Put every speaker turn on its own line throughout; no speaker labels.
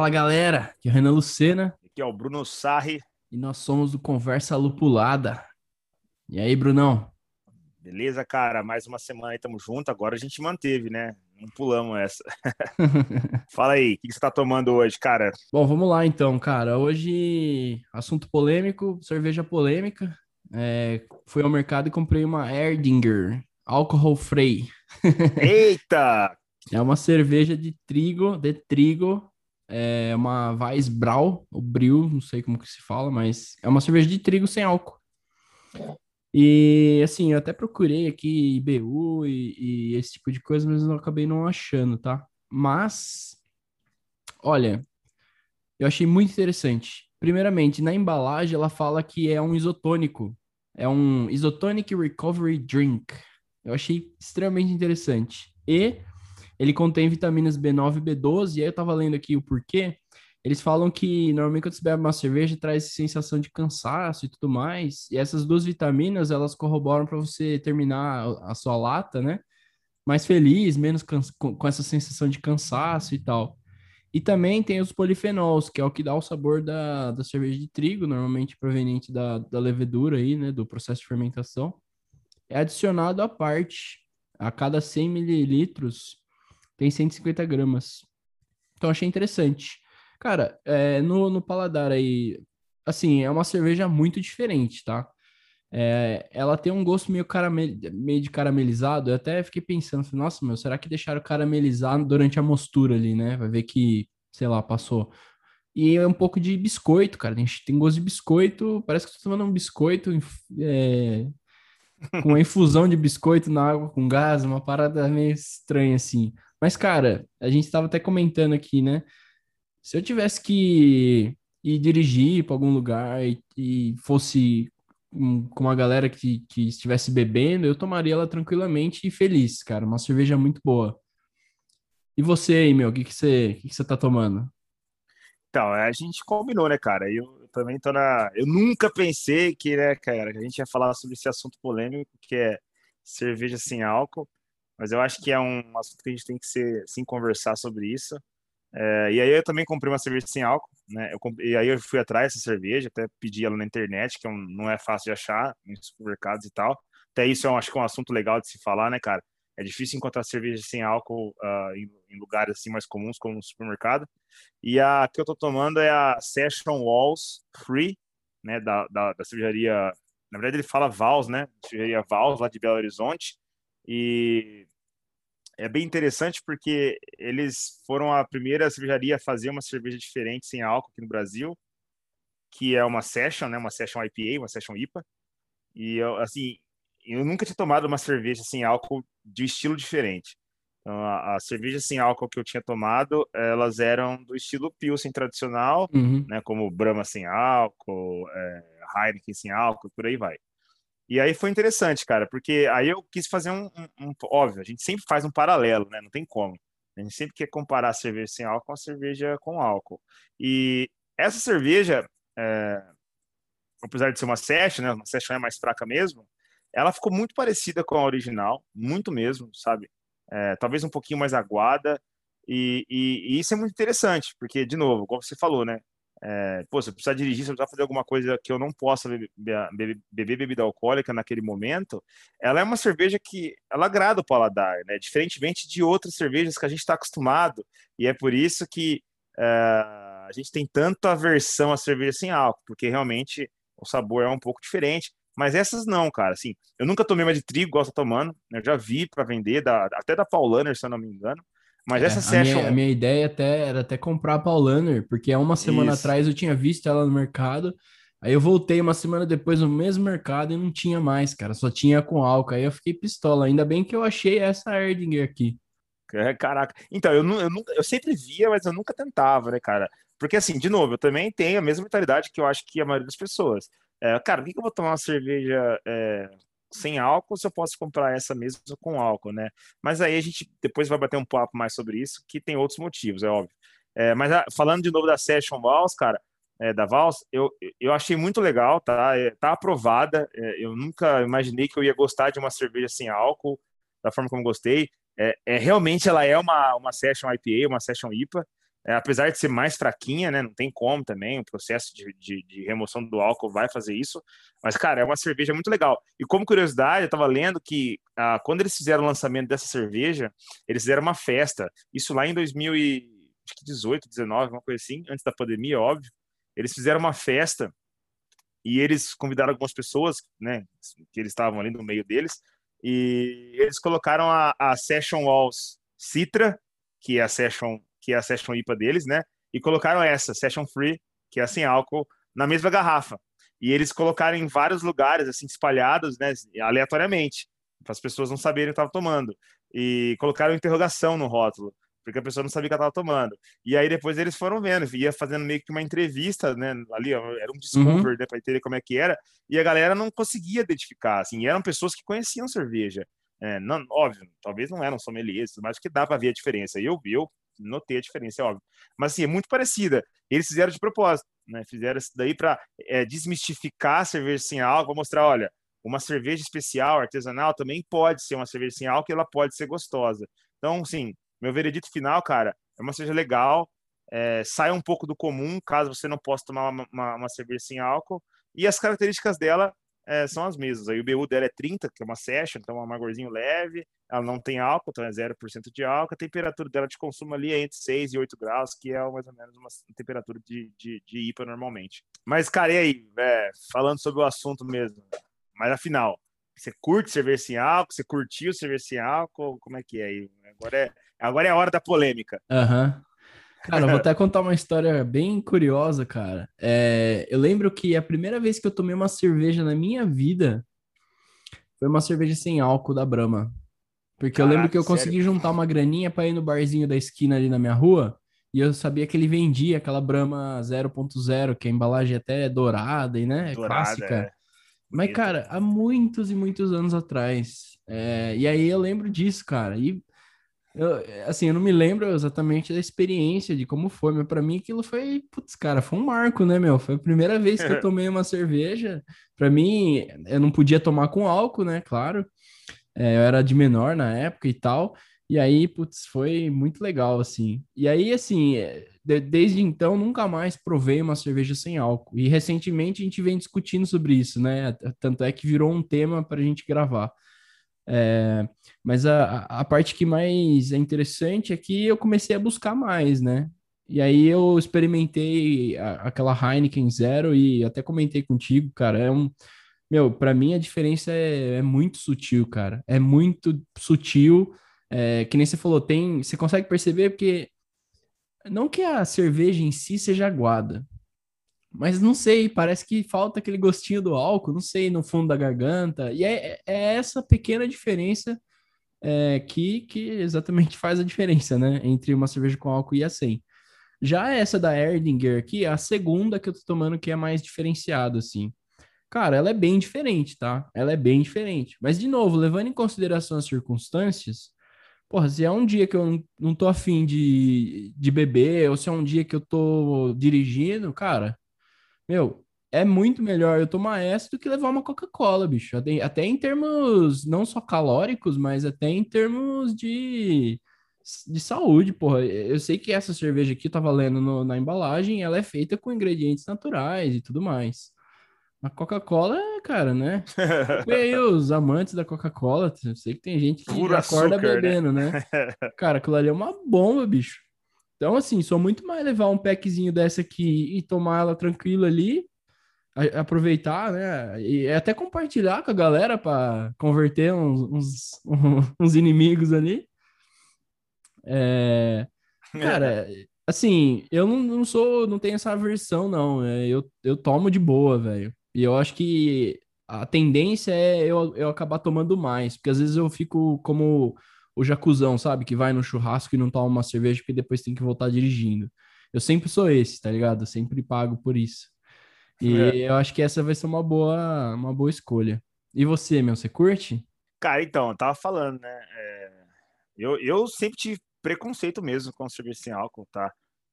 Fala galera, aqui é o Renan Lucena.
Aqui é o Bruno Sarri.
E nós somos do Conversa Lupulada. E aí, Brunão?
Beleza, cara? Mais uma semana aí, tamo junto. Agora a gente manteve, né? Não pulamos essa. Fala aí, o que você tá tomando hoje, cara?
Bom, vamos lá então, cara. Hoje, assunto polêmico, cerveja polêmica. É, fui ao mercado e comprei uma Erdinger, álcool free.
Eita!
é uma cerveja de trigo, de trigo, é uma Weissbrau, o Bril, não sei como que se fala, mas é uma cerveja de trigo sem álcool. E assim, eu até procurei aqui IBU e, e esse tipo de coisa, mas eu acabei não achando, tá? Mas, olha, eu achei muito interessante. Primeiramente, na embalagem ela fala que é um isotônico. É um Isotonic Recovery Drink. Eu achei extremamente interessante. E ele contém vitaminas B9 e B12, e aí eu tava lendo aqui o porquê. Eles falam que normalmente quando você bebe uma cerveja traz sensação de cansaço e tudo mais, e essas duas vitaminas elas corroboram para você terminar a sua lata, né? Mais feliz, menos com, essa sensação de cansaço e tal. E também tem os polifenols, que é o que dá o sabor da, da cerveja de trigo, normalmente proveniente da, da levedura aí, né? Do processo de fermentação. É adicionado à parte. A cada 100 mililitros, tem 150 gramas. Então achei interessante. Cara, é, no, no paladar aí, assim, é uma cerveja muito diferente, tá? É, ela tem um gosto meio, caramel, meio de caramelizado. Eu até fiquei pensando, nossa, meu, será que deixaram caramelizar durante a mostura ali, né? Vai ver que, sei lá, passou. E é um pouco de biscoito, cara. Tem, tem gosto de biscoito. Parece que eu tô tomando um biscoito é, com uma infusão de biscoito na água com gás, uma parada meio estranha assim. Mas, cara, a gente estava até comentando aqui, né? Se eu tivesse que ir dirigir para algum lugar e, e fosse um, com uma galera que, que estivesse bebendo, eu tomaria ela tranquilamente e feliz, cara. Uma cerveja muito boa. E você aí, meu, o que, que, você, que, que você tá tomando?
Então, a gente combinou, né, cara? Eu, também tô na. Eu nunca pensei que, né, cara, que a gente ia falar sobre esse assunto polêmico que é cerveja sem álcool mas eu acho que é um assunto que a gente tem que ser, sim, conversar sobre isso. É, e aí eu também comprei uma cerveja sem álcool, né? Eu comprei, e aí eu fui atrás dessa cerveja, até pedi ela na internet, que é um, não é fácil de achar em supermercados e tal. Até isso eu acho que é um assunto legal de se falar, né, cara? É difícil encontrar cerveja sem álcool uh, em, em, lugares assim mais comuns, como no supermercado. E a que eu tô tomando é a Session Walls Free, né, da, da, da cervejaria. Na verdade, ele fala Vals, né? Cervejaria Vals, lá de Belo Horizonte. E é bem interessante porque eles foram a primeira cervejaria a fazer uma cerveja diferente sem álcool aqui no Brasil, que é uma session, né, uma session IPA, uma session IPA. E eu, assim, eu nunca tinha tomado uma cerveja sem álcool de estilo diferente. Então, a, a cerveja sem álcool que eu tinha tomado, elas eram do estilo Pilsen tradicional, uhum. né, como Brahma sem álcool, é, Heineken sem álcool, por aí vai. E aí foi interessante, cara, porque aí eu quis fazer um, um, um, Óbvio, a gente sempre faz um paralelo, né? Não tem como. A gente sempre quer comparar a cerveja sem álcool com a cerveja com álcool. E essa cerveja, é, apesar de ser uma session, né? Uma session é mais fraca mesmo, ela ficou muito parecida com a original, muito mesmo, sabe? É, talvez um pouquinho mais aguada. E, e, e, isso é muito interessante, porque, de novo, como você falou, né? É, pô, se eu precisar dirigir, se eu precisar fazer alguma coisa que eu não possa beber, beber, bebida alcoólica naquele momento, ela é uma cerveja que ela agrada o paladar, né? Diferentemente de outras cervejas que a gente está acostumado, e é por isso que é, a gente tem tanto aversão à cerveja sem álcool, porque realmente o sabor é um pouco diferente. Mas essas não, cara. Assim, eu nunca tomei uma de trigo, gosto tomando. Né? Eu já vi para vender, da, até da Paulaner, se eu não me engano. Mas é, essa session.
A minha, a minha, ideia até era até comprar a Paulaner, porque há uma semana Isso. atrás eu tinha visto ela no mercado. Aí eu voltei uma semana depois no mesmo mercado e não tinha mais, cara. Só tinha com álcool. Aí eu fiquei pistola. Ainda bem que eu achei essa Erdinger aqui.
É, caraca. Então, eu, eu, nunca, eu sempre via, mas eu nunca tentava, né, cara? Porque, assim, de novo, eu também tenho a mesma mentalidade que eu acho que a maioria das pessoas. É, cara, por que, eu vou tomar uma cerveja é, sem álcool, se eu posso comprar essa mesmo com álcool, né? Mas aí a gente depois vai bater um papo mais sobre isso, que tem outros motivos, é óbvio. É, mas a, ah, falando de novo da Session Vals, cara, é, da Vals, eu, eu achei muito legal, tá? É, tá aprovada. É, eu nunca imaginei que eu ia gostar de uma cerveja sem álcool, da forma como gostei. É, é realmente ela é uma, uma Session IPA, uma Session IPA. É, apesar de ser mais fraquinha, né? Não tem como também, o processo de, de, de, remoção do álcool vai fazer isso. Mas, cara, é uma cerveja muito legal. E como curiosidade, eu estava lendo que ah, quando eles fizeram o lançamento dessa cerveja, eles fizeram uma festa. Isso lá em 2018, 19, uma coisa assim, antes da pandemia, óbvio. Eles fizeram uma festa e eles convidaram algumas pessoas, né? Que eles estavam ali no meio deles. E eles colocaram a, a Session Walls Citra, que é a Session que é a Session IPA deles, né? E colocaram essa, Session Free, que é sem álcool, na mesma garrafa. E eles colocaram em vários lugares, assim, espalhados, né? Aleatoriamente, para as pessoas não saberem o que estavam tomando. E colocaram interrogação no rótulo, porque a pessoa não sabia o que estava tomando. E aí depois eles foram vendo, ia fazendo meio que uma entrevista, né? Ali, era um discover, uhum. né? Para entender como é que era. E a galera não conseguia identificar, assim, eram pessoas que conheciam cerveja. É, não, óbvio, talvez não eram sommeliers, mas que dá para ver a diferença. Eu, eu notei a diferença, é óbvio. Mas assim, é muito parecida. Eles fizeram de propósito, né? Fizeram isso daí para é, desmistificar a cerveja sem álcool, mostrar, olha, uma cerveja especial, artesanal, também pode ser uma cerveja sem álcool ela pode ser gostosa. Então, sim, meu veredito final, cara, é uma cerveja legal, é, sai um pouco do comum, caso você não possa tomar uma, uma, uma cerveja sem álcool, e as características dela é, são as mesmas. Aí o BU dela é 30, que é uma session, então é um amargorzinho leve, ela não tem álcool, então é 0% de álcool, a temperatura dela de consumo ali é entre 6 e 8 graus, que é mais ou menos uma temperatura de, de, de IPA normalmente. Mas, cara, e aí, é, falando sobre o assunto mesmo, mas afinal, você curte cerveja sem álcool? Você curtiu cerveja sem álcool? Como é que é aí? Agora é, agora é a hora da polêmica.
Aham. Uhum. Cara, eu vou até contar uma história bem curiosa, cara. É, eu lembro que a primeira vez que eu tomei uma cerveja na minha vida foi uma cerveja sem álcool da Brahma. Porque Caraca, eu lembro que eu consegui sério? juntar uma graninha para ir no barzinho da esquina ali na minha rua. E eu sabia que ele vendia aquela Brahma 0.0, que a embalagem até é dourada e, né, é dourada, clássica. É. Mas, cara, há muitos e muitos anos atrás. É, e aí eu lembro disso, cara. E eu, assim, eu não me lembro exatamente da experiência, de como foi, mas para mim aquilo foi, putz, cara, foi um marco, né, meu? Foi a primeira vez que eu tomei uma cerveja. Para mim, eu não podia tomar com álcool, né? Claro. É, eu era de menor na época e tal. E aí, putz, foi muito legal, assim. E aí, assim, é, de, desde então, nunca mais provei uma cerveja sem álcool. E recentemente a gente vem discutindo sobre isso, né? Tanto é que virou um tema para a gente gravar. É, mas a, a parte que mais é interessante é que eu comecei a buscar mais, né? E aí eu experimentei a, aquela Heineken Zero e até comentei contigo, cara, é um... Meu, para mim a diferença é, é, muito sutil, cara. É muito sutil. É, que nem você falou, tem... Você consegue perceber porque... Não que a cerveja em si seja aguada, mas não sei, parece que falta aquele gostinho do álcool, não sei, no fundo da garganta. E é, é essa pequena diferença é, que, que exatamente faz a diferença, né? Entre uma cerveja com álcool e a sem. Já essa da Erdinger aqui, a segunda que eu tô tomando que é mais diferenciada, assim. Cara, ela é bem diferente, tá? Ela é bem diferente. Mas, de novo, levando em consideração as circunstâncias, porra, se é um dia que eu não, tô afim de, de beber, ou se é um dia que eu tô dirigindo, cara, meu, é muito melhor eu tomar essa do que levar uma Coca-Cola, bicho. Até, até em termos não só calóricos, mas até em termos de, de saúde, porra. Eu sei que essa cerveja aqui, tá valendo no, na embalagem, ela é feita com ingredientes naturais e tudo mais. A Coca-Cola, cara, né? E aí, os amantes da Coca-Cola, eu sei que tem gente que Puro acorda açúcar, né? bebendo, né? né? Cara, aquilo ali é uma bomba, bicho. Então, assim, sou muito mais levar um packzinho dessa aqui e tomar ela tranquila ali, a, aproveitar, né? E até compartilhar com a galera para converter uns, uns, uns, inimigos ali. É, cara, assim, eu não, não sou, não tenho essa aversão, não. É, eu, eu tomo de boa, velho. E eu acho que a tendência é eu, eu acabar tomando mais, porque às vezes eu fico como o jacuzão, sabe? Que vai no churrasco e não toma uma cerveja porque depois tem que voltar dirigindo. Eu sempre sou esse, tá ligado? Eu sempre pago por isso. E é. eu acho que essa vai ser uma boa, uma boa escolha. E você, meu, você curte?
Cara, então, eu tava falando, né? É... Eu, eu sempre tive preconceito mesmo com cerveja sem álcool, tá?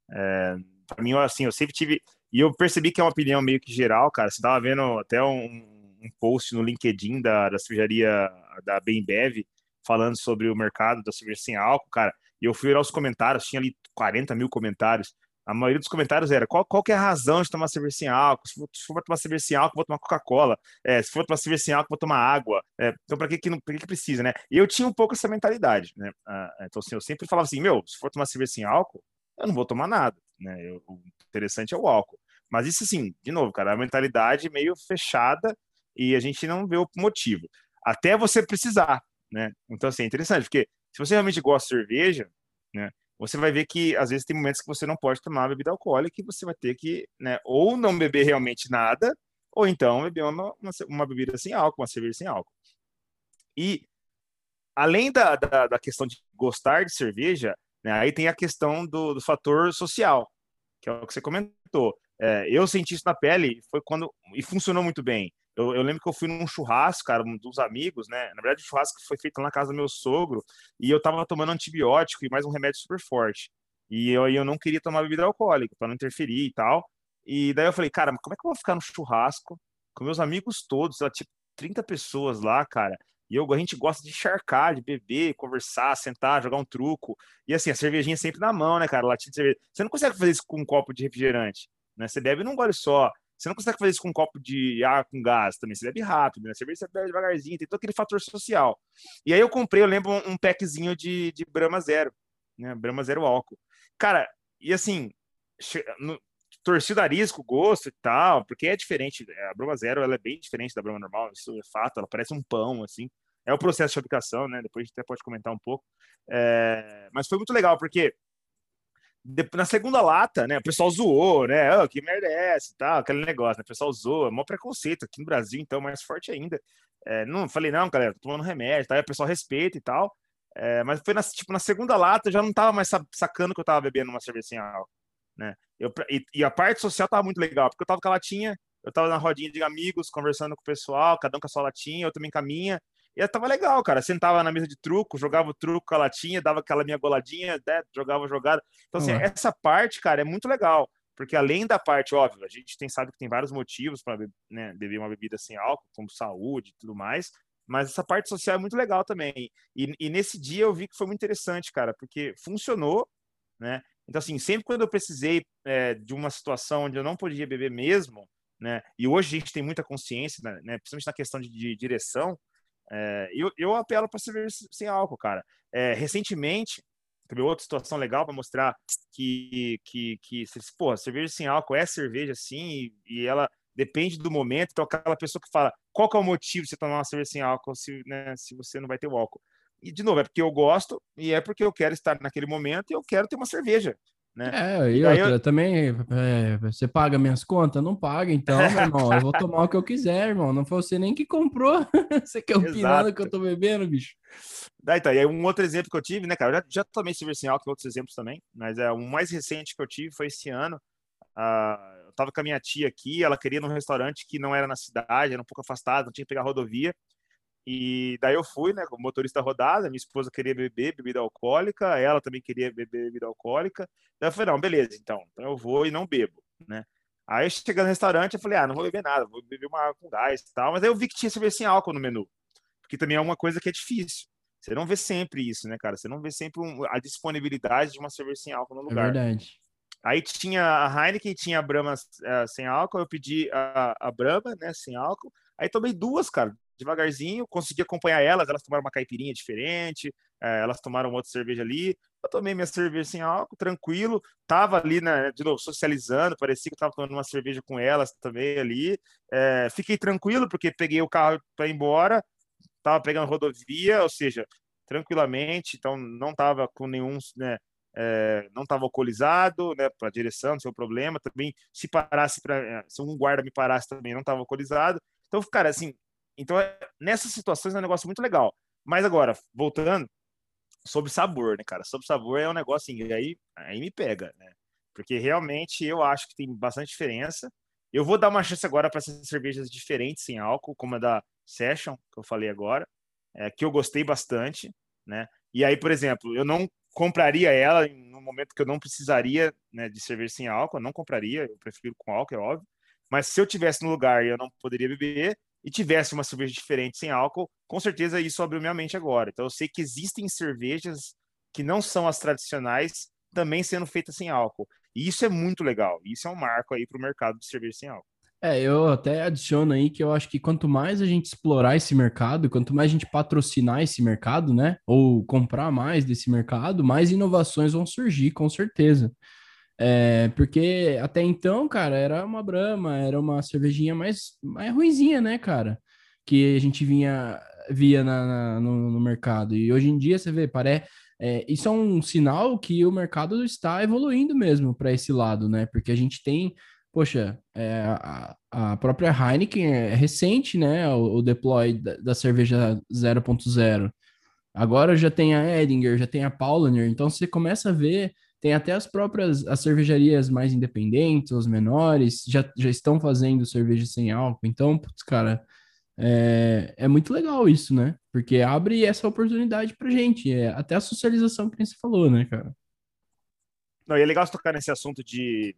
É... Pra mim, assim, eu sempre tive. E eu percebi que é uma opinião meio que geral, cara. Você tava vendo até um, um post no LinkedIn da, da cervejaria da Bembev falando sobre o mercado da cerveja sem álcool, cara. E eu fui olhar os comentários, tinha ali 40 mil comentários. A maioria dos comentários era qual, qual que é a razão de tomar cerveja sem álcool? Se for, se for tomar cerveja sem álcool, vou tomar Coca-Cola. É, se for tomar cerveja sem álcool, vou tomar água. É, então, para que, que, que, que precisa, né? E eu tinha um pouco essa mentalidade, né? Ah, então, assim, eu sempre falava assim: meu, se for tomar cerveja sem álcool, eu não vou tomar nada, né? Eu, o interessante é o álcool. Mas isso, assim, de novo, cara, a mentalidade meio fechada e a gente não vê o motivo. Até você precisar, né? Então, assim, é interessante, porque se você realmente gosta de cerveja, né? você vai ver que às vezes tem momentos que você não pode tomar bebida alcoólica e você vai ter que, né, ou não beber realmente nada, ou então beber uma, uma, uma bebida sem álcool, uma cerveja sem álcool. E além da, da, da questão de gostar de cerveja, né, aí tem a questão do, do, fator social, que é o que você comentou. É, eu senti isso na pele, foi quando e funcionou muito bem. Eu, eu, lembro que eu fui num churrasco, cara, um dos amigos, né? Na verdade, o churrasco foi feito na casa do meu sogro e eu tava tomando antibiótico e mais um remédio super forte. E eu, eu não queria tomar bebida alcoólica para não interferir e tal. E daí eu falei, cara, mas como é que eu vou ficar no churrasco com meus amigos todos, tipo 30 pessoas lá, cara? E eu, a gente gosta de encharcar, de beber, conversar, sentar, jogar um truco. E assim, a cervejinha sempre na mão, né, cara? Latinha de cerveja. Você não consegue fazer isso com um copo de refrigerante, né? Você bebe num gole só. Você não consegue fazer isso com um copo de ar com gás também. Você bebe rápido, né? Cerveja você bebe devagarzinho, tem todo aquele fator social. E aí eu comprei, eu lembro, um packzinho de, de Brahma Zero, né? Brahma Zero álcool. Cara, e assim, no, torci o gosto e tal, porque é diferente. A Brahma Zero, ela é bem diferente da Brahma normal, isso é fato. Ela parece um pão, assim. É o processo de fabricação, né? Depois a gente até pode comentar um pouco. É... Mas foi muito legal, porque na segunda lata, né, o pessoal zoou, né, oh, que merda é essa tal, aquele negócio, né, o pessoal zoa, maior preconceito aqui no Brasil, então, mais forte ainda. É, não falei, não, galera, tô tomando remédio, tá? O pessoal respeita e tal, é, mas foi na, tipo, na segunda lata, eu já não tava mais sacando que eu tava bebendo uma cerveja álcool, né, eu, e, e, a parte social tava muito legal, porque eu tava com a latinha, eu tava na rodinha de amigos, conversando com o pessoal, cada um com a sua latinha, eu também com a minha, e tava legal, cara. Sentava na mesa de truco, jogava o truco com a latinha, dava aquela minha goladinha, né? jogava jogada. Então, assim, uhum. essa parte, cara, é muito legal. Porque além da parte, óbvio, a gente tem, sabe que tem vários motivos para né, beber uma bebida sem álcool, como saúde e tudo mais. Mas essa parte social é muito legal também. E, e nesse dia eu vi que foi muito interessante, cara, porque funcionou, né? Então, assim, sempre quando eu precisei é, de uma situação onde eu não podia beber mesmo, né? E hoje a gente tem muita consciência, né? Principalmente na questão de, de direção, é, eu, eu apelo para cerveja sem álcool, cara. É, recentemente, teve outra situação legal para mostrar que, que, que pô, cerveja sem álcool é cerveja sim, e, e, ela depende do momento. Então, aquela pessoa que fala qual que é o motivo de você tomar uma cerveja sem álcool se, né, se você não vai ter o álcool. E, de novo, é porque eu gosto e é porque eu quero estar naquele momento e eu quero ter uma cerveja. Né?
É, e, outra, eu... também, é, você paga minhas contas? Não paga, então, meu irmão, eu vou tomar o que eu quiser, irmão. Não foi você nem que comprou. você quer opinar que eu tô bebendo, bicho?
Daí tá, e aí um outro exemplo que eu tive, né, cara, eu já, já tomei sem álcool, outros exemplos também, mas é o mais recente que eu tive foi esse ano. Uh, eu tava com a minha tia aqui, ela queria num restaurante que não era na cidade, era um pouco afastado, não tinha que pegar rodovia. E daí eu fui, né, como motorista rodada, minha esposa queria beber bebida alcoólica, ela também queria beber bebida alcoólica. Daí eu falei, não, beleza, então, então eu vou e não bebo, né? Aí chegando no restaurante, eu falei, ah, não vou beber nada, vou beber uma água com gás e tal. Mas aí eu vi que tinha cerveja sem álcool no menu, porque também é uma coisa que é difícil. Você não vê sempre isso, né, cara? Você não vê sempre um, a disponibilidade de uma cerveja sem álcool no é lugar.
É verdade.
Aí tinha a Heineken, tinha a Brahma uh, sem álcool, eu pedi a, a Brahma, né, sem álcool. Aí tomei duas, cara, devagarzinho, consegui acompanhar elas, elas tomaram uma caipirinha diferente, é, elas tomaram outra cerveja ali, eu tomei minha cerveja sem álcool, tranquilo, tava ali, né, de novo, socializando, parecia que eu tava tomando uma cerveja com elas também ali, é, fiquei tranquilo, porque peguei o carro para ir embora, tava pegando rodovia, ou seja, tranquilamente, então não tava com nenhum, né, é, não estava alcoolizado, né, para direção, não seu problema, também se parasse, pra, se um guarda me parasse também, não estava alcoolizado, então, cara, assim, então, é, nessas situações é um negócio muito legal. Mas agora, voltando, sobre sabor, né, cara? Sobre sabor é um negócio assim, aí, aí me pega, né? Porque realmente eu acho que tem bastante diferença. Eu vou dar uma chance agora para essas cervejas diferentes sem álcool, como a da Session, que eu falei agora, é, que eu gostei bastante, né? E aí, por exemplo, eu não compraria ela no momento que eu não precisaria né, de cerveja sem álcool, eu não compraria, eu prefiro com álcool, é óbvio. Mas se eu tivesse no lugar e eu não poderia beber, e tivesse uma cerveja diferente sem álcool, com certeza isso abriu minha mente agora. Então eu sei que existem cervejas que não são as tradicionais também sendo feitas sem álcool. E isso é muito legal. Isso é um marco aí para o mercado de cerveja sem álcool.
É, eu até adiciono aí que eu acho que quanto mais a gente explorar esse mercado, quanto mais a gente patrocinar esse mercado, né, ou comprar mais desse mercado, mais inovações vão surgir, com certeza. É, porque até então, cara, era uma Brahma, era uma cervejinha mais, mais ruinzinha, né, cara? Que a gente vinha, via na, na no, no, mercado. E hoje em dia, você vê, parece. É, isso é um sinal que o mercado está evoluindo mesmo para esse lado, né? Porque a gente tem, poxa, é, a, a, própria Heineken é recente, né? O, o deploy da, da cerveja 0.0. Agora já tem a Edinger, já tem a Paulaner, então você começa a ver tem até as próprias as cervejarias mais independentes, os menores, já, já estão fazendo cerveja sem álcool. Então, putz, cara, é, é muito legal isso, né? Porque abre essa oportunidade pra gente. É, até a socialização que você falou, né, cara?
Não, e é legal você tocar nesse assunto de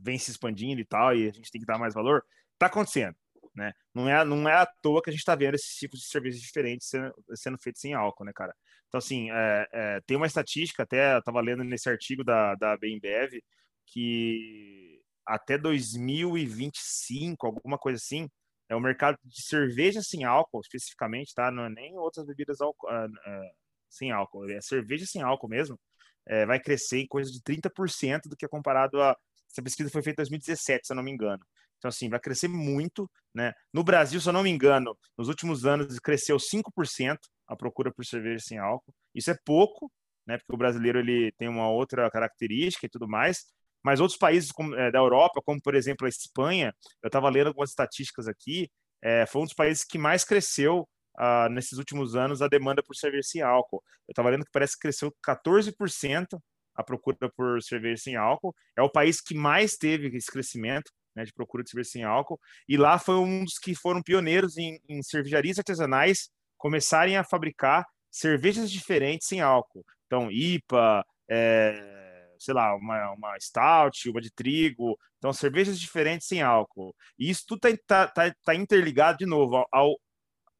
vem se expandindo e tal, e a gente tem que dar mais valor. Tá acontecendo, né? Não é, não é à toa que a gente tá vendo esses tipos de cervejas diferentes sendo, sendo feitos sem álcool, né, cara? Então, assim, é, é, tem uma estatística, até eu estava lendo nesse artigo da, da BMBev, que até 2025, alguma coisa assim, é o mercado de cerveja sem álcool, especificamente, tá? Não é nem outras bebidas álcool, uh, uh, sem álcool, é cerveja sem álcool mesmo, é, vai crescer em coisa de 30% do que é comparado a. Essa pesquisa foi feita em 2017, se eu não me engano. Então, assim, vai crescer muito, né? No Brasil, se eu não me engano, nos últimos anos cresceu 5% a procura por cerveja sem álcool. Isso é pouco, né? Porque o brasileiro ele tem uma outra característica e tudo mais. Mas outros países como, é, da Europa, como por exemplo a Espanha, eu estava lendo algumas estatísticas aqui, é, foi um dos países que mais cresceu ah, nesses últimos anos a demanda por cerveja sem álcool. Eu estava lendo que parece que cresceu 14% a procura por cerveja sem álcool. É o país que mais teve esse crescimento né, de procura de cerveja sem álcool. E lá foi um dos que foram pioneiros em, em cervejarias artesanais começarem a fabricar cervejas diferentes sem álcool. Então, IPA, é, sei lá, uma, uma stout, uma de trigo. Então, cervejas diferentes sem álcool. E isso tudo está tá, tá, tá interligado, de novo, ao,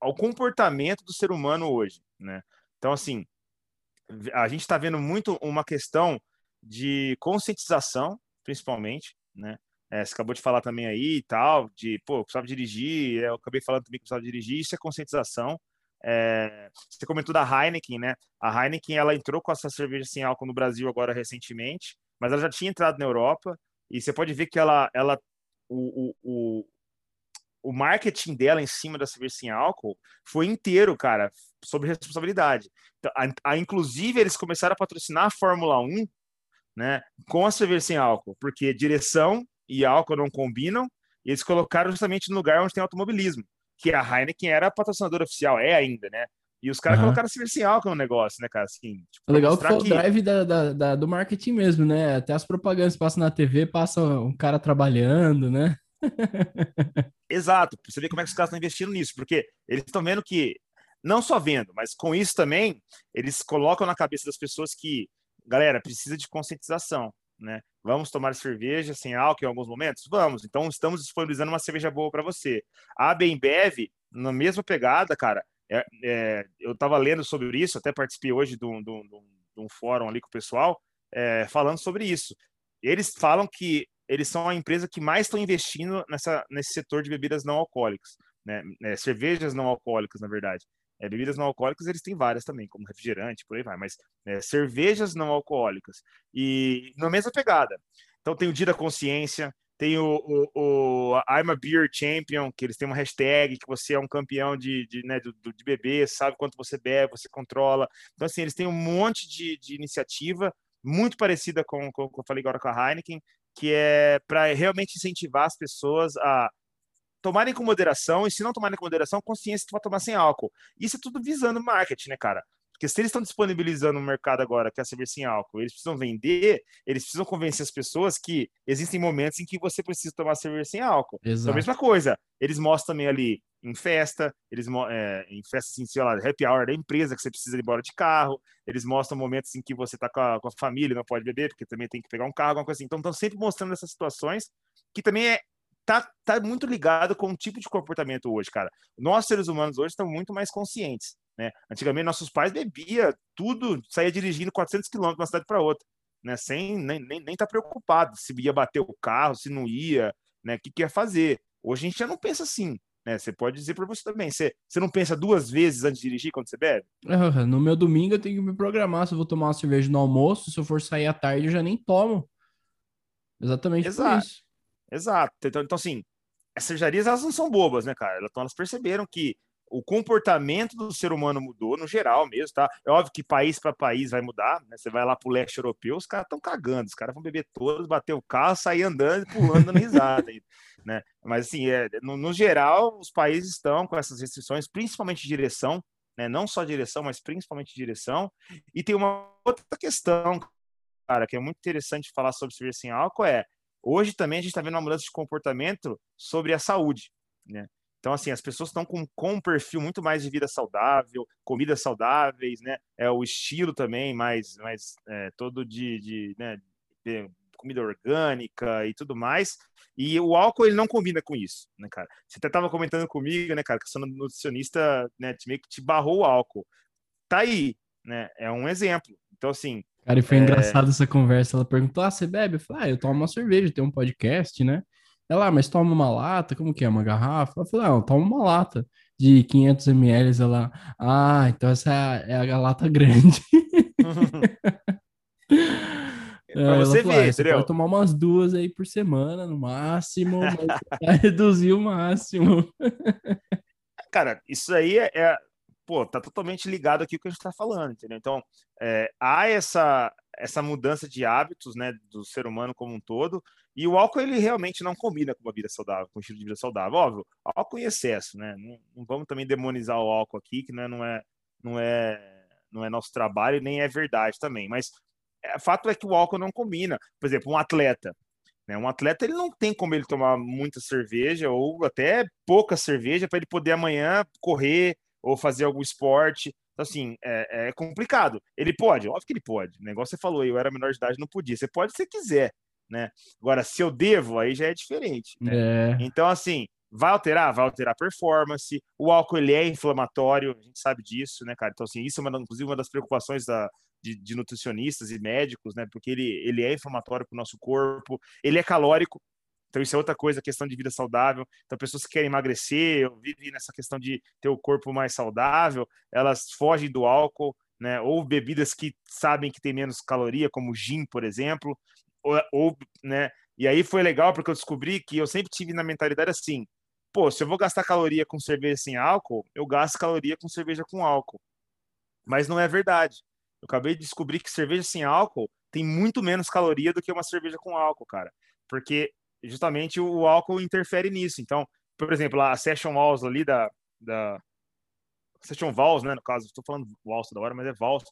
ao comportamento do ser humano hoje, né? Então, assim, a gente está vendo muito uma questão de conscientização, principalmente, né? É, você acabou de falar também aí e tal, de, pô, precisava dirigir, eu acabei falando também que precisava dirigir, isso é conscientização. É, você comentou da Heineken, né? A Heineken ela entrou com essa cerveja sem álcool no Brasil agora recentemente, mas ela já tinha entrado na Europa e você pode ver que ela, ela o, o, o, marketing dela em cima da cerveja sem álcool foi inteiro, cara, sob responsabilidade. Então, a, a, inclusive eles começaram a patrocinar a Fórmula 1, né, com a cerveja sem álcool, porque direção e álcool não combinam, e eles colocaram justamente no lugar onde tem automobilismo que a Heineken era a patrocinadora oficial, é ainda, né? E os caras uhum. colocaram cerveja sem álcool no negócio, né, cara? Assim,
tipo, legal que foi que... o drive da, da, da, do marketing mesmo, né? Até as propagandas passam na TV, passa um cara trabalhando, né?
Exato. Você vê como é que os caras estão investindo nisso, porque eles estão vendo que, não só vendo, mas com isso também, eles colocam na cabeça das pessoas que, galera, precisa de conscientização né? Vamos tomar cerveja sem álcool em alguns momentos? Vamos. Então, estamos disponibilizando uma cerveja boa para você. A Bembev, na mesma pegada, cara, é, é, eu estava lendo sobre isso, até participei hoje de um, de um, de um fórum ali com o pessoal, é, falando sobre isso. Eles falam que eles são a empresa que mais estão investindo nessa, nesse setor de bebidas não alcoólicas, né? É, cervejas não alcoólicas, na verdade. É, bebidas não alcoólicas eles têm várias também, como refrigerante, por aí vai, mas é, cervejas não alcoólicas. E na mesma pegada. Então tem o Dia da Consciência, tem o, o, o, I'm a Beer Champion, que eles têm uma hashtag que você é um campeão de, de, né, de, beber, sabe quanto você bebe, você controla. Então, assim, eles têm um monte de, de iniciativa muito parecida com o que eu falei agora com a Heineken, que é para realmente incentivar as pessoas a tomarem com moderação, e se não tomarem com moderação, consciência para tomar sem álcool. Isso é tudo visando marketing, né, cara? Porque se eles estão disponibilizando um mercado agora que é a cerveja sem álcool, eles precisam vender, eles precisam convencer as pessoas que existem momentos em que você precisa tomar cerveja sem álcool. Exato. Então, a mesma coisa, eles mostram também ali em festa, eles é, em festa assim, sei lá, happy hour da empresa, que você precisa ir embora de carro, eles mostram momentos em que você está com, com, a família, não pode beber, porque também tem que pegar um carro, alguma coisa assim. Então, estão sempre mostrando essas situações que também é tá, tá muito ligado com o tipo de comportamento hoje, cara. Nós, seres humanos, hoje, estamos muito mais conscientes. né? Antigamente, nossos pais bebia tudo, saía dirigindo 400 quilômetros de uma cidade para outra, né? Sem nem nem, nem tá preocupado se ia bater o carro, se não ia, né? O que, que ia fazer. Hoje a gente já não pensa assim, né? Você pode dizer para você também. Você, você não pensa duas vezes antes de dirigir quando você bebe?
No meu domingo eu tenho que me programar se eu vou tomar uma cerveja no almoço, se eu for sair à tarde eu já nem tomo. Exatamente
Exato.
isso.
Exato. Então, então assim, as cervejarias elas não são bobas, né, cara? Então elas perceberam que o comportamento do ser humano mudou no geral mesmo, tá? É óbvio que país para país vai mudar, né? Você vai lá pro leste europeu, os caras estão cagando, os caras vão beber todos, bater o carro, sair andando, pulando, dando risada, né? Mas assim, é, no, no, geral, os países estão com essas restrições, principalmente de direção, né? Não só direção, mas principalmente direção. E tem uma outra questão, cara, que é muito interessante falar sobre cerveja sem álcool é hoje também a gente está vendo uma mudança de comportamento sobre a saúde, né? Então, assim, as pessoas estão com, com um perfil muito mais de vida saudável, comidas saudáveis, né? É o estilo também mais, mais é, todo de, de, né, de comida orgânica e tudo mais. E o álcool, ele não combina com isso, né, cara? Você até estava comentando comigo, né, cara, que sou nutricionista, né, meio que te barrou o álcool. Tá aí, né? É um exemplo. Então, assim...
Cara, e foi é... engraçado essa conversa. Ela perguntou, ah, você bebe? Eu falei, ah, eu tomo uma cerveja, tem um podcast, né? Ela, ah, mas toma uma lata, como que é? Uma garrafa? Eu falei, ah, toma uma lata de 500 ml. Ela, ah, então essa é a, é a lata grande.
pra você falou, ver, ah, você
pode tomar umas duas aí por semana, no máximo, mas reduzir o máximo.
Cara, isso aí é, é, pô, tá totalmente ligado aqui o que a gente tá falando, entendeu? Então, é, há essa, essa mudança de hábitos, né, do ser humano como um todo, e o álcool, ele realmente não combina com uma vida saudável, com um estilo de vida saudável. Óbvio, álcool em excesso, né? Não, não vamos também demonizar o álcool aqui, que né, não é, não é, não é nosso trabalho, nem é verdade também. Mas é, fato é que o álcool não combina. Por exemplo, um atleta. Né? Um atleta, ele não tem como ele tomar muita cerveja ou até pouca cerveja para ele poder amanhã correr ou fazer algum esporte. Então, assim, é, é, complicado. Ele pode, óbvio que ele pode. O negócio você falou, eu era menor de idade, não podia. Você pode se quiser, né? Agora, se eu devo, aí já é diferente. Né? É. Então, assim, vai alterar? Vai alterar a performance. O álcool, ele é inflamatório, a gente sabe disso, né, cara? Então, assim, isso é, uma, inclusive, uma das preocupações da, de, de nutricionistas e médicos, né? Porque ele, ele é inflamatório para o nosso corpo, ele é calórico, então, isso é outra coisa, questão de vida saudável. Então, pessoas que querem emagrecer, vivem nessa questão de ter o corpo mais saudável, elas fogem do álcool, né? Ou bebidas que sabem que tem menos caloria, como gin, por exemplo ou, ou, né? E aí foi legal porque eu descobri que eu sempre tive na mentalidade assim, pô, se eu vou gastar caloria com cerveja sem álcool, eu gasto caloria com cerveja com álcool. Mas não é verdade. Eu acabei de descobrir que cerveja sem álcool tem muito menos caloria do que uma cerveja com álcool, cara. Porque justamente o álcool interfere nisso. Então, por exemplo, a Session Walls ali da, da Session Vals, né, no caso, estou falando Vals da hora, mas é Vals.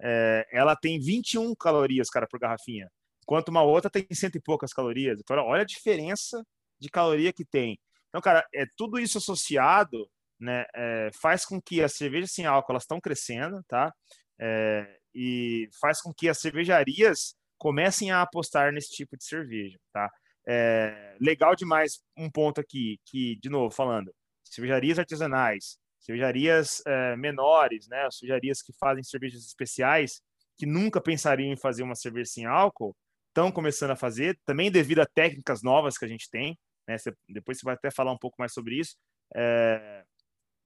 É, ela tem 21 calorias, cara, por garrafinha enquanto uma outra tem cento e poucas calorias. Então, olha a diferença de caloria que tem. Então, cara, é tudo isso associado, né, é, faz com que as cervejas sem álcool elas estão crescendo, tá? É, e faz com que as cervejarias comecem a apostar nesse tipo de cerveja, tá? É, legal demais um ponto aqui que, de novo, falando, cervejarias artesanais, cervejarias é, menores, né, cervejarias que fazem cervejas especiais, que nunca pensariam em fazer uma cerveja sem álcool, estão começando a fazer, também devido a técnicas novas que a gente tem. Né? Depois você vai até falar um pouco mais sobre isso. É...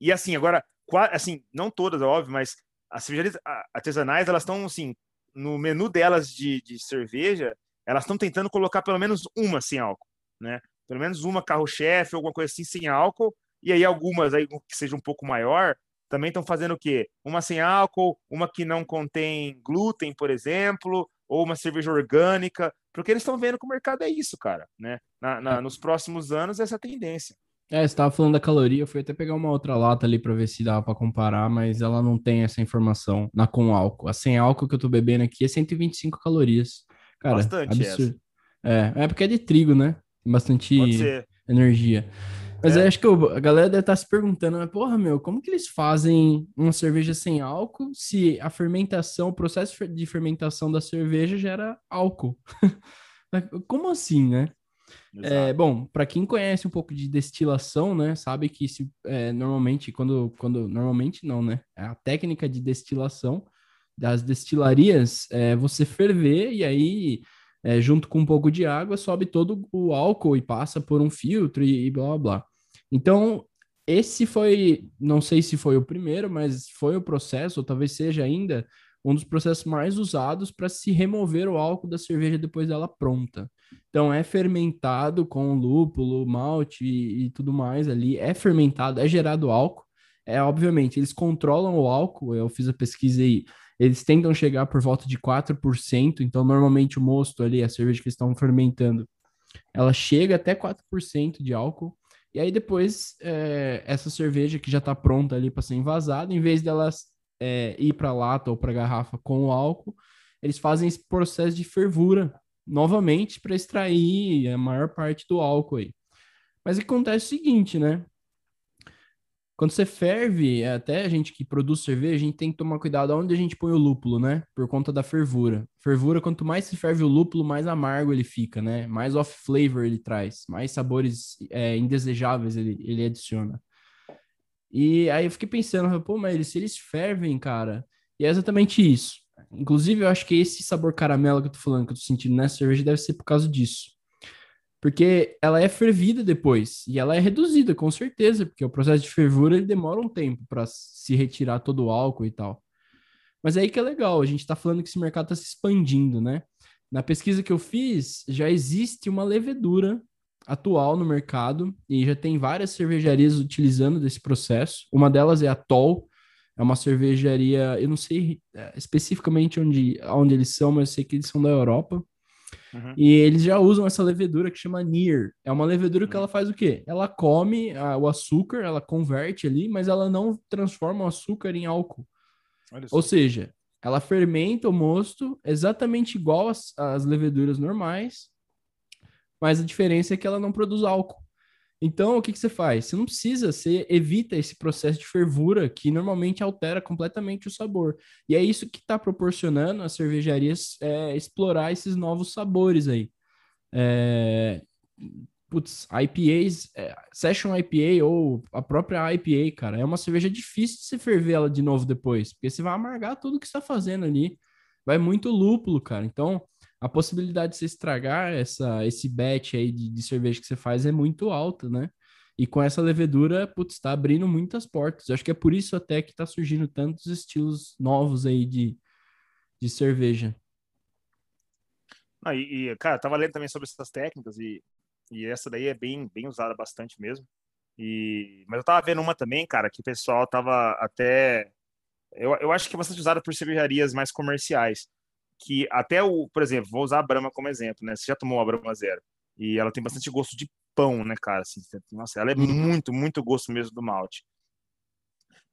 E assim, agora, assim, não todas, é óbvio, mas as cervejarias artesanais, elas estão, assim, no menu delas de, de cerveja, elas estão tentando colocar pelo menos uma sem álcool, né? Pelo menos uma carro-chefe, alguma coisa assim, sem álcool. E aí algumas aí que seja um pouco maior, também estão fazendo o quê? Uma sem álcool, uma que não contém glúten, por exemplo, ou uma cerveja orgânica, porque eles estão vendo que o mercado é isso, cara, né? Na, na, nos próximos anos, essa tendência.
É, você estava falando da caloria, eu fui até pegar uma outra lata ali para ver se dava para comparar, mas ela não tem essa informação na com álcool. A sem álcool que eu tô bebendo aqui é 125 calorias. Cara, Bastante absurdo. Essa. É, é porque é de trigo, né? Tem bastante energia. Mas é. acho que a galera deve estar tá se perguntando, mas porra, meu, como que eles fazem uma cerveja sem álcool se a fermentação, o processo de fermentação da cerveja gera álcool? como assim, né? É, bom, para quem conhece um pouco de destilação, né, sabe que se, é, normalmente, quando, quando. Normalmente não, né? É a técnica de destilação das destilarias é você ferver e aí, é, junto com um pouco de água, sobe todo o álcool e passa por um filtro e, e blá blá. Então, esse foi, não sei se foi o primeiro, mas foi o processo, ou talvez seja ainda um dos processos mais usados para se remover o álcool da cerveja depois dela pronta. Então é fermentado com lúpulo, malte e, e tudo mais ali, é fermentado, é gerado álcool. É obviamente, eles controlam o álcool, eu fiz a pesquisa aí, eles tentam chegar por volta de 4%, então normalmente o mosto ali, a cerveja que estão fermentando, ela chega até 4% de álcool. E aí depois, é, essa cerveja que já está pronta ali para ser envasada, em vez delas é, ir para lata ou para garrafa com o álcool, eles fazem esse processo de fervura novamente para extrair a maior parte do álcool aí. Mas acontece o seguinte, né? Quando você ferve, até a gente que produz cerveja, a gente tem que tomar cuidado onde a gente põe o lúpulo, né? Por conta da fervura. Fervura, quanto mais se ferve o lúpulo, mais amargo ele fica, né? Mais off-flavor ele traz, mais sabores é, indesejáveis ele, ele adiciona. E aí eu fiquei pensando, pô, mas se eles fervem, cara, e é exatamente isso. Inclusive, eu acho que esse sabor caramelo que eu tô falando, que eu tô sentindo nessa cerveja, deve ser por causa disso. Porque ela é fervida depois e ela é reduzida, com certeza, porque o processo de fervura ele demora um tempo para se retirar todo o álcool e tal. Mas é aí que é legal, a gente está falando que esse mercado está se expandindo, né? Na pesquisa que eu fiz, já existe uma levedura atual no mercado e já tem várias cervejarias utilizando desse processo. Uma delas é a Toll, é uma cervejaria, eu não sei é, especificamente onde, onde eles são, mas eu sei que eles são da Europa. Uhum. E eles já usam essa levedura que chama Near. É uma levedura uhum. que ela faz o quê? Ela come a, o açúcar, ela converte ali, mas ela não transforma o açúcar em álcool. Ou seja, ela fermenta o mosto exatamente igual às leveduras normais, mas a diferença é que ela não produz álcool. Então, o que, que você faz? Você não precisa, você evita esse processo de fervura que normalmente altera completamente o sabor. E é isso que está proporcionando as cervejarias é, explorar esses novos sabores aí. É, putz, IPAs, é, Session IPA ou a própria IPA, cara, é uma cerveja difícil de você ferver ela de novo depois, porque você vai amargar tudo que está fazendo ali. Vai muito lúpulo, cara. Então, a possibilidade de você estragar essa, esse batch aí de, de cerveja que você faz é muito alta, né? E com essa levedura, putz, está abrindo muitas portas. Eu acho que é por isso até que está surgindo tantos estilos novos aí de, de cerveja.
Ah, e, e, cara, tava lendo também sobre essas técnicas e, e essa daí é bem, bem usada bastante mesmo. E, mas eu tava vendo uma também, cara, que o pessoal tava até. Eu, eu acho que é bastante usada por cervejarias mais comerciais que até o, por exemplo, vou usar a Brahma como exemplo, né? Você já tomou a Brahma Zero e ela tem bastante gosto de pão, né, cara? Assim, nossa, ela é uhum. muito, muito gosto mesmo do malte.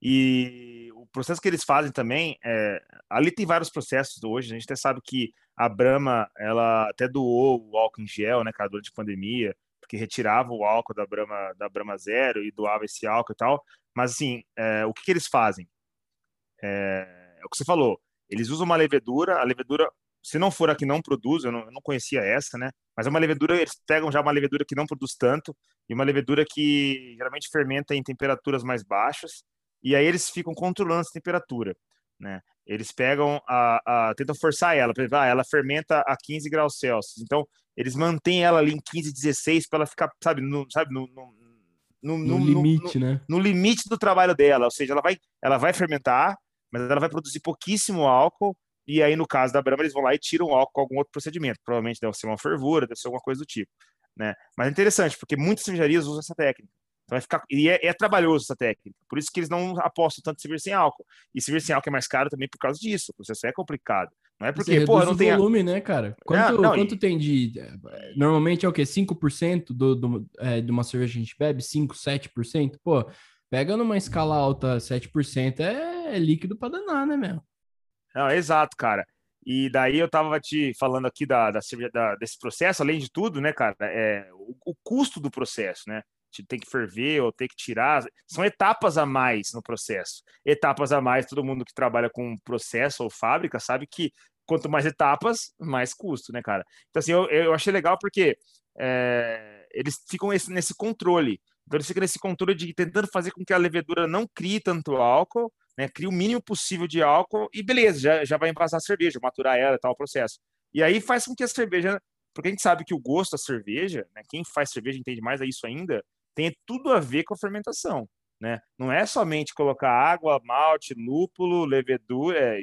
E o processo que eles fazem também, é, ali tem vários processos hoje, a gente até sabe que a Brahma, ela até doou o álcool em gel, né, cara, durante a pandemia, porque retirava o álcool da Brahma, da Brahma Zero e doava esse álcool e tal. Mas, assim, é, o que, que eles fazem? É, é o que você falou, eles usam uma levedura, a levedura, se não for a que não produz, eu não, eu não conhecia essa, né? Mas é uma levedura, eles pegam já uma levedura que não produz tanto, e uma levedura que geralmente fermenta em temperaturas mais baixas, e aí eles ficam controlando essa temperatura, né? Eles pegam a, a tentam forçar ela, por exemplo, ah, ela fermenta a 15 graus Celsius, então eles mantêm ela ali em 15, 16 para ela ficar, sabe, no, sabe, no, no,
no, no limite,
no,
né?
No limite do trabalho dela, ou seja, ela vai, ela vai fermentar, mas ela vai produzir pouquíssimo álcool, e aí no caso da Brahma eles vão lá e tiram o álcool com algum outro procedimento, provavelmente deve ser uma fervura, deve ser alguma coisa do tipo, né? Mas é interessante, porque muitas cervejarias usam essa técnica. Então vai ficar e é, é, trabalhoso essa técnica. Por isso que eles não apostam tanto em cerveja sem álcool. E cerveja sem álcool é mais caro também por causa disso. O processo é complicado. Não é porque,
pô, não tem volume, né, cara? Quanto, não, quanto e... tem de normalmente é o quê? 5% do, do é, de uma cerveja que a gente bebe, 5, 7%? Pô, Pega numa escala alta 7%, é, é líquido para danar, né, meu?
Não, exato, cara. E daí eu tava te falando aqui da, da, da, desse processo, além de tudo, né, cara, é o, o custo do processo, né? Tem que ferver ou tem que tirar. São etapas a mais no processo. Etapas a mais, todo mundo que trabalha com processo ou fábrica sabe que quanto mais etapas, mais custo, né, cara? Então, assim, eu, eu achei legal porque é, eles ficam esse, nesse controle. Então eles ficam nesse controle de tentando fazer com que a levedura não crie tanto álcool, né? Cria o mínimo possível de álcool e beleza, já, já vai envasar a cerveja, maturar ela tal, o processo. E aí faz com que a cerveja, porque a gente sabe que o gosto da cerveja, né? Quem faz cerveja entende mais a isso ainda, tem tudo a ver com a fermentação, né? Não é somente colocar água, malte, lúpulo, levedura,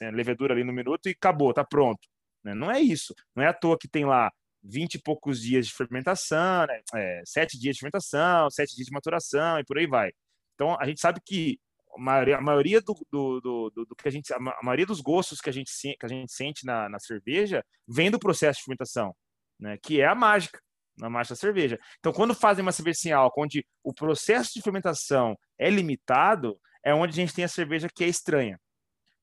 é, levedura ali no minuto e acabou, tá pronto. Né? Não é isso. Não é à toa que tem lá 20 e poucos dias de fermentação, né? é, 7 dias de fermentação, 7 dias de maturação e por aí vai. Então, a gente sabe que a maioria, a maioria do, do, do, do, que a gente, a maioria dos gostos que a gente, que a gente sente na, na cerveja vem do processo de fermentação, né? Que é a mágica na mágica da cerveja. Então, quando fazem uma cerveja sem álcool, onde o processo de fermentação é limitado, é onde a gente tem a cerveja que é estranha,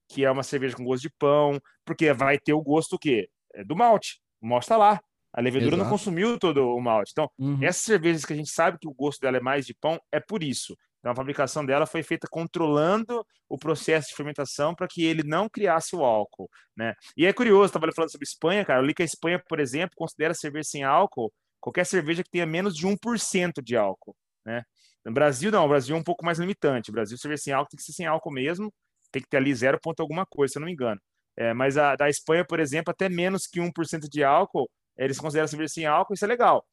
que é uma cerveja com gosto de pão, porque vai ter o gosto o quê? É do malte. O malte está lá. A levedura Exato. não consumiu todo o malte. Então, uhum. essas cervejas que a gente sabe que o gosto dela é mais de pão, é por isso. Então, a fabricação dela foi feita controlando o processo de fermentação para que ele não criasse o álcool, né? E é curioso, estava falando sobre Espanha, cara. Eu li que a Espanha, por exemplo, considera cerveja sem álcool qualquer cerveja que tenha menos de 1% de álcool, né? No Brasil, não. O Brasil é um pouco mais limitante. O Brasil, cerveja sem álcool tem que ser sem álcool mesmo. Tem que ter ali 0 ponto alguma coisa, se eu não me engano. É, mas a da Espanha, por exemplo, até menos que 1% de álcool, eles consideram cerveja sem álcool. Isso é legal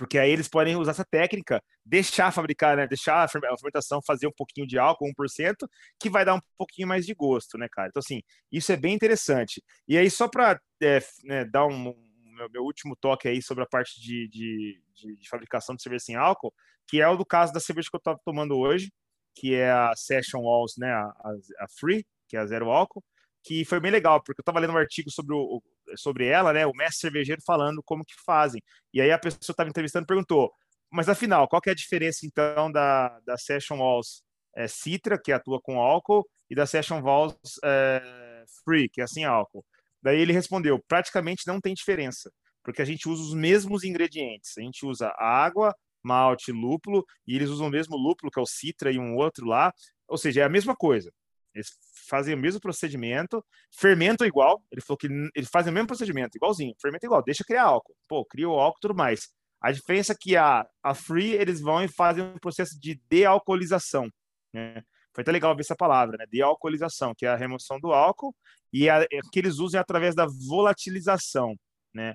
porque aí eles podem usar essa técnica, deixar fabricar, né? Deixar a fermentação fazer um pouquinho de álcool, 1%, que vai dar um pouquinho mais de gosto, né, cara? Então, assim, isso é bem interessante. E aí, só para é, né, dar um, meu, meu, último toque aí sobre a parte de, de, de, de, fabricação de cerveja sem álcool, que é o do caso da cerveja que eu estava tomando hoje, que é a Session Walls, né? A, a, a Free, que é a zero álcool, que foi bem legal, porque eu estava lendo um artigo sobre o, sobre ela, né, o mestre cervejeiro falando como que fazem. E aí a pessoa estava entrevistando perguntou, mas afinal, qual é a diferença então da, da Session Walls é, Citra, que atua com álcool, e da Session Walls é, Free, que é sem álcool? Daí ele respondeu, praticamente não tem diferença, porque a gente usa os mesmos ingredientes. A gente usa água, malte, lúpulo, e eles usam o mesmo lúpulo, que é o Citra, e um outro lá. Ou seja, é a mesma coisa. Eles fazem o mesmo procedimento, fermentam igual. Ele falou que eles fazem o mesmo procedimento, igualzinho, fermenta igual, deixa criar álcool. Pô, cria o álcool e tudo mais. A diferença é que a, a Free, eles vão e fazem um processo de dealcoolização. Né? Foi até legal ver essa palavra, né? Dealcoolização, que é a remoção do álcool, e a, é, que eles usam através da volatilização, né?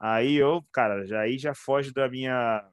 Aí eu, cara, já, aí já foge da minha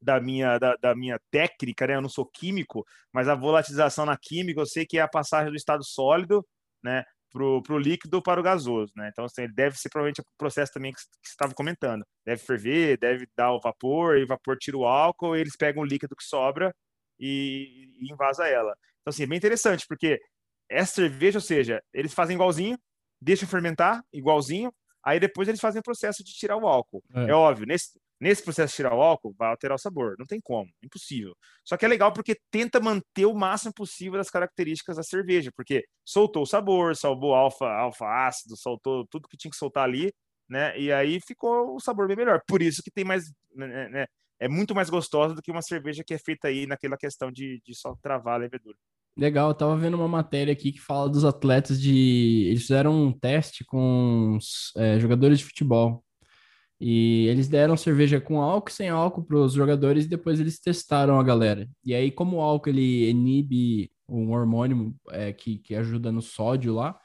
da minha, da, da, minha técnica, né? Eu não sou químico, mas a volatilização na química eu sei que é a passagem do estado sólido, né? Pro, pro líquido para o gasoso, né? Então, assim, deve ser provavelmente o processo também que, você estava comentando. Deve ferver, deve dar o vapor, e o vapor tira o álcool, e eles pegam o líquido que sobra e, e invasa ela. Então, assim, é bem interessante, porque essa cerveja, ou seja, eles fazem igualzinho, deixam fermentar igualzinho, aí depois eles fazem o processo de tirar o álcool. É, é óbvio, nesse, Nesse processo de tirar o álcool, vai alterar o sabor. Não tem como, impossível. Só que é legal porque tenta manter o máximo possível das características da cerveja, porque soltou o sabor, salvou alfa, alfa ácido, soltou tudo que tinha que soltar ali, né? E aí ficou o sabor bem melhor. Por isso que tem mais, né, né, né é muito mais gostosa do que uma cerveja que é feita aí naquela questão de, de só travar a levedura.
Legal, eu tava vendo uma matéria aqui que fala dos atletas de. Eles fizeram um teste com os, é, jogadores de futebol. E eles deram cerveja com álcool e sem álcool para os jogadores e depois eles testaram a galera. E aí, como o álcool ele inibe um hormônio é, que, que ajuda no sódio lá,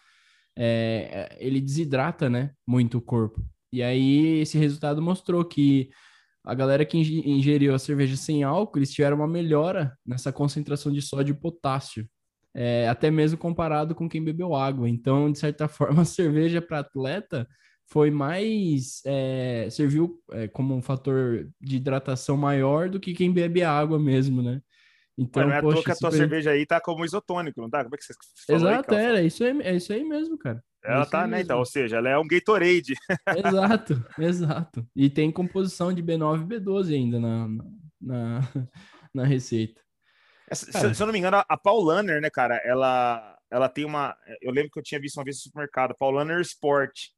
é, ele desidrata né, muito o corpo. E aí, esse resultado mostrou que a galera que ingeriu a cerveja sem álcool, eles tiveram uma melhora nessa concentração de sódio e potássio. É, até mesmo comparado com quem bebeu água. Então, de certa forma, a cerveja para atleta foi mais é, serviu é, como um fator de hidratação maior do que quem bebe água mesmo, né?
Então, Mas não é poxa, a tua super... cerveja aí tá como isotônico, não tá? Como é que você
falou Exato, aí, era, isso aí, é isso aí mesmo, cara.
Ela
é
tá, né? Mesmo. Então, ou seja, ela é um Gatorade.
Exato, exato. E tem composição de B9 e B12 ainda na, na, na receita.
se, se, eu não me engano, a Paulaner, né, cara, ela, ela tem uma. Eu lembro que eu tinha visto uma vez no supermercado, Paulaner Sport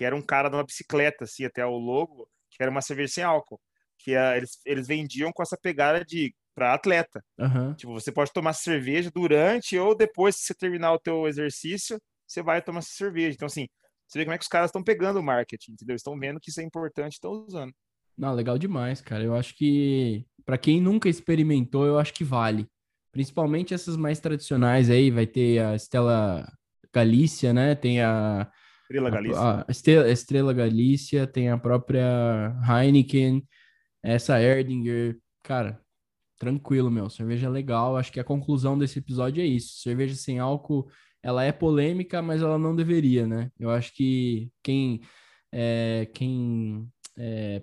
que era um cara de uma bicicleta, assim, até o logo, que era uma cerveja sem álcool. Que a, eles, eles vendiam com essa pegada de para atleta. Uhum. Tipo, você pode tomar cerveja durante ou depois que você terminar o teu exercício, você vai tomar cerveja. Então, assim, Você vê como é que os caras estão pegando o marketing, entendeu? Estão vendo que isso é importante, estão usando.
Não, legal demais, cara. Eu acho que para quem nunca experimentou, eu acho que vale. Principalmente essas mais tradicionais aí, vai ter a Estela Galícia, né? Tem a
Estrela Galícia.
A, a Estrela, Estrela Galícia, tem a própria Heineken, essa Erdinger. Cara, tranquilo, meu. Cerveja legal. Acho que a conclusão desse episódio é isso. Cerveja sem álcool ela é polêmica, mas ela não deveria, né? Eu acho que quem. É, quem é,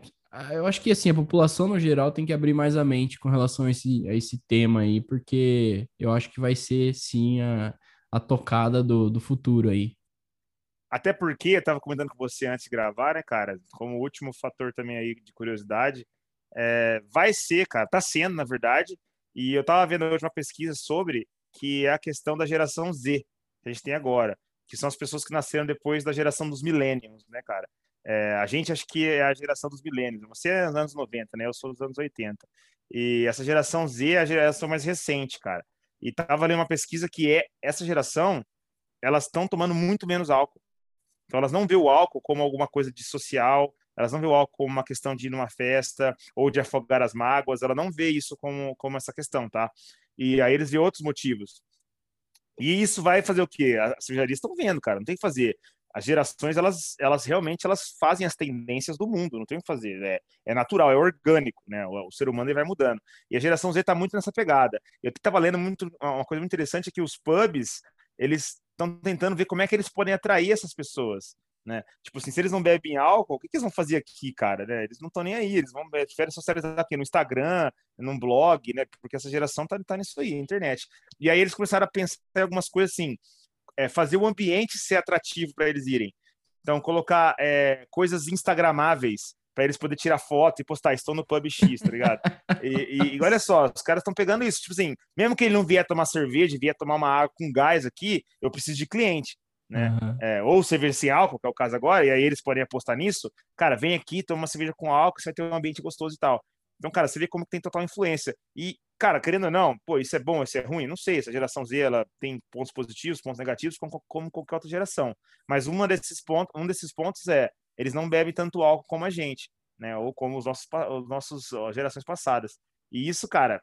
eu acho que assim, a população no geral tem que abrir mais a mente com relação a esse, a esse tema aí, porque eu acho que vai ser sim a, a tocada do, do futuro aí.
Até porque, eu estava comentando com você antes de gravar, né, cara? Como último fator também aí de curiosidade, é, vai ser, cara, tá sendo, na verdade, e eu estava vendo hoje uma pesquisa sobre que é a questão da geração Z que a gente tem agora, que são as pessoas que nasceram depois da geração dos millennials, né, cara? É, a gente acho que é a geração dos millennials. Você é dos anos 90, né? Eu sou dos anos 80. E essa geração Z é a geração mais recente, cara. E tava lendo uma pesquisa que é essa geração, elas estão tomando muito menos álcool. Então elas não vê o álcool como alguma coisa de social, elas não vê o álcool como uma questão de ir numa festa ou de afogar as mágoas, ela não vê isso como, como essa questão, tá? E aí eles vê outros motivos. E isso vai fazer o quê? As cervejarias estão vendo, cara, não tem que fazer. As gerações, elas, elas realmente elas fazem as tendências do mundo, não tem o que fazer. É, é natural, é orgânico, né? O, o ser humano ele vai mudando. E a geração Z está muito nessa pegada. Eu estava lendo muito, uma coisa muito interessante é que os pubs, eles estão tentando ver como é que eles podem atrair essas pessoas né? Tipo assim, se eles não bebem álcool, o que, que eles vão fazer aqui, cara? Né? Eles não estão nem aí, eles vão preferem socializar aqui no Instagram, num blog, né? Porque essa geração tá, tá nisso aí, internet. E aí eles começaram a pensar em algumas coisas assim, é, fazer o ambiente ser atrativo para eles irem. Então, colocar é, coisas instagramáveis para eles poderem tirar foto e postar, estou no pub X, tá ligado? e, e, olha só, os caras estão pegando isso, tipo assim, mesmo que ele não vier tomar cerveja, vier tomar uma água com gás aqui, eu preciso de cliente né? Uhum. É, ou cerveja sem álcool, que é o caso agora, e aí eles podem apostar nisso. Cara, vem aqui, toma uma cerveja com álcool, você vai ter um ambiente gostoso e tal. Então, cara, você vê como tem total influência. E, cara, querendo ou não, pô, isso é bom, isso é ruim? Não sei, essa geração Z, ela tem pontos positivos, pontos negativos, como, como qualquer outra geração. Mas uma desses pontos, um desses pontos é, eles não bebem tanto álcool como a gente, né? Ou como os nossos, os nossos gerações passadas. E isso, cara,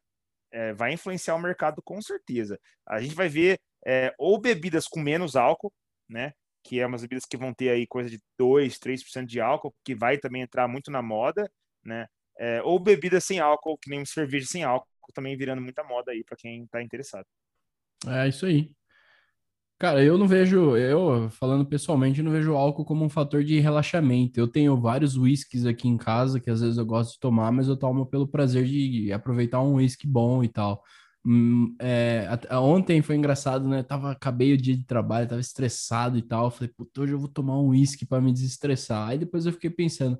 é, vai influenciar o mercado com certeza. A gente vai ver é, ou bebidas com menos álcool, né? Que é umas bebidas que vão ter aí coisa de 2, 3% de álcool, que vai também entrar muito na moda, né? É, ou bebidas sem álcool, que nem cerveja sem álcool, também virando muita moda aí para quem está interessado.
É isso aí. Cara, eu não vejo, eu falando pessoalmente, não vejo álcool como um fator de relaxamento. Eu tenho vários whiskies aqui em casa que às vezes eu gosto de tomar, mas eu tomo pelo prazer de aproveitar um whisky bom e tal. Hum, é, ontem foi engraçado, né? Tava, acabei o dia de trabalho, tava estressado e tal. Falei, puta, hoje eu vou tomar um uísque para me desestressar. Aí depois eu fiquei pensando,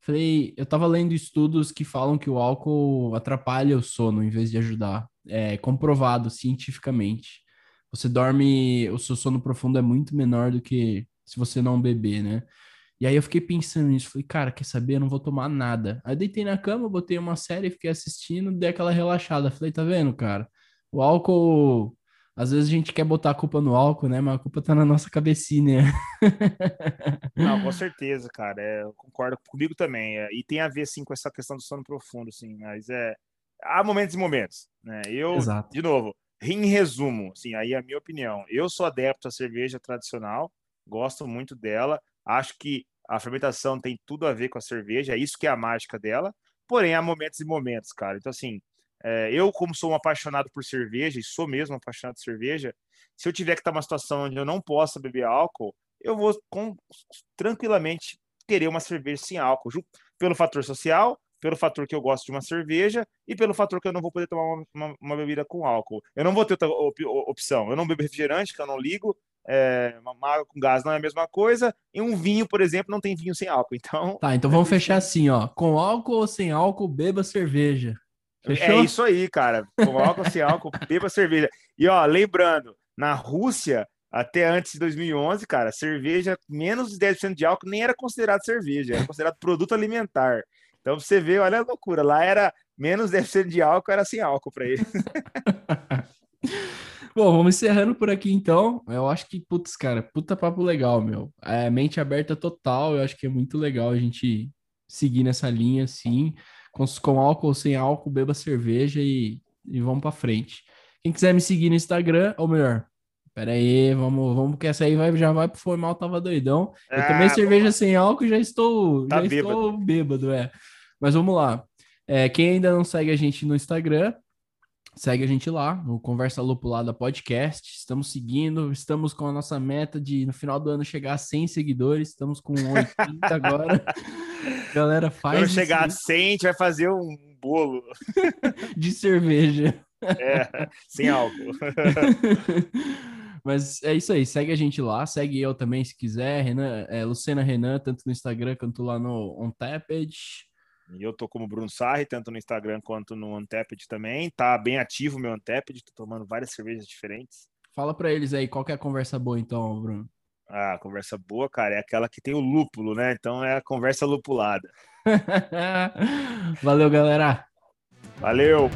falei, eu tava lendo estudos que falam que o álcool atrapalha o sono em vez de ajudar. É comprovado cientificamente. Você dorme, o seu sono profundo é muito menor do que se você não beber, né? E aí eu fiquei pensando nisso, falei, cara, quer saber? Eu não vou tomar nada. Aí deitei na cama, botei uma série, fiquei assistindo, dei aquela relaxada. Falei, tá vendo, cara? O álcool, às vezes a gente quer botar a culpa no álcool, né? Mas a culpa tá na nossa cabecinha.
Não, com certeza, cara. É, eu concordo comigo também. É, e tem a ver, sim, com essa questão do sono profundo, sim. Mas é. Há momentos e momentos, né? Eu, Exato. de novo, em resumo, assim, aí é a minha opinião. Eu sou adepto à cerveja tradicional, gosto muito dela Acho que a fermentação tem tudo a ver com a cerveja, é isso que é a mágica dela. Porém, há momentos e momentos, cara. Então, assim, é, eu, como sou um apaixonado por cerveja, e sou mesmo apaixonado por cerveja, se eu tiver que estar numa situação onde eu não possa beber álcool, eu vou com, tranquilamente querer uma cerveja sem álcool, pelo fator social, pelo fator que eu gosto de uma cerveja e pelo fator que eu não vou poder tomar uma, uma, uma bebida com álcool. Eu não vou ter outra op, opção. Eu não bebo refrigerante, que eu não ligo, é, uma água com gás não é a mesma coisa, e um vinho, por exemplo, não tem vinho sem álcool. Então.
Tá, então vamos fechar assim, ó. Com álcool ou sem álcool, beba cerveja.
Fechou? É isso aí, cara. Com álcool ou sem álcool, beba cerveja. E ó, lembrando, na Rússia, até antes de 2011, cara, cerveja menos de 10% de álcool nem era considerado cerveja, era considerado produto alimentar. Então você vê, olha a loucura, lá era menos 10% de álcool, era sem álcool para ele.
Bom, vamos encerrando por aqui então. Eu acho que, putz, cara, puta papo legal, meu. É, mente aberta total. Eu acho que é muito legal a gente seguir nessa linha, assim. Com, com álcool ou sem álcool, beba cerveja e, e vamos pra frente. Quem quiser me seguir no Instagram, ou melhor, pera aí, vamos, vamos, porque essa aí vai, já vai pro formal, tava doidão. Eu
Ah,
tomei cerveja sem álcool já estou,
Tá
já estou bêbado, é. Mas vamos lá. É, quem ainda não segue a gente no Instagram, segue a gente lá, no Conversa Lupulada Podcast. Estamos seguindo, estamos com a nossa meta de no final do ano chegar a 100 seguidores. Estamos com 80 agora. Galera, faz
Quando chegar a 100, a gente vai fazer um bolo
de cerveja.
é, sem álcool.
Mas é isso aí, segue a gente lá, segue eu também se quiser, Renan, é, Lucena Renan, tanto no Instagram quanto lá no OnTapped.
E eu tô como Bruno Sarri, tanto no Instagram quanto no Untapped também. Tá bem ativo o meu Untapped, tô tomando várias cervejas diferentes.
Fala pra eles aí, qual que é a conversa boa então, Bruno?
Ah, conversa boa, cara, é aquela que tem o lúpulo, né? Então é a conversa lupulada.
Valeu, galera!
Valeu!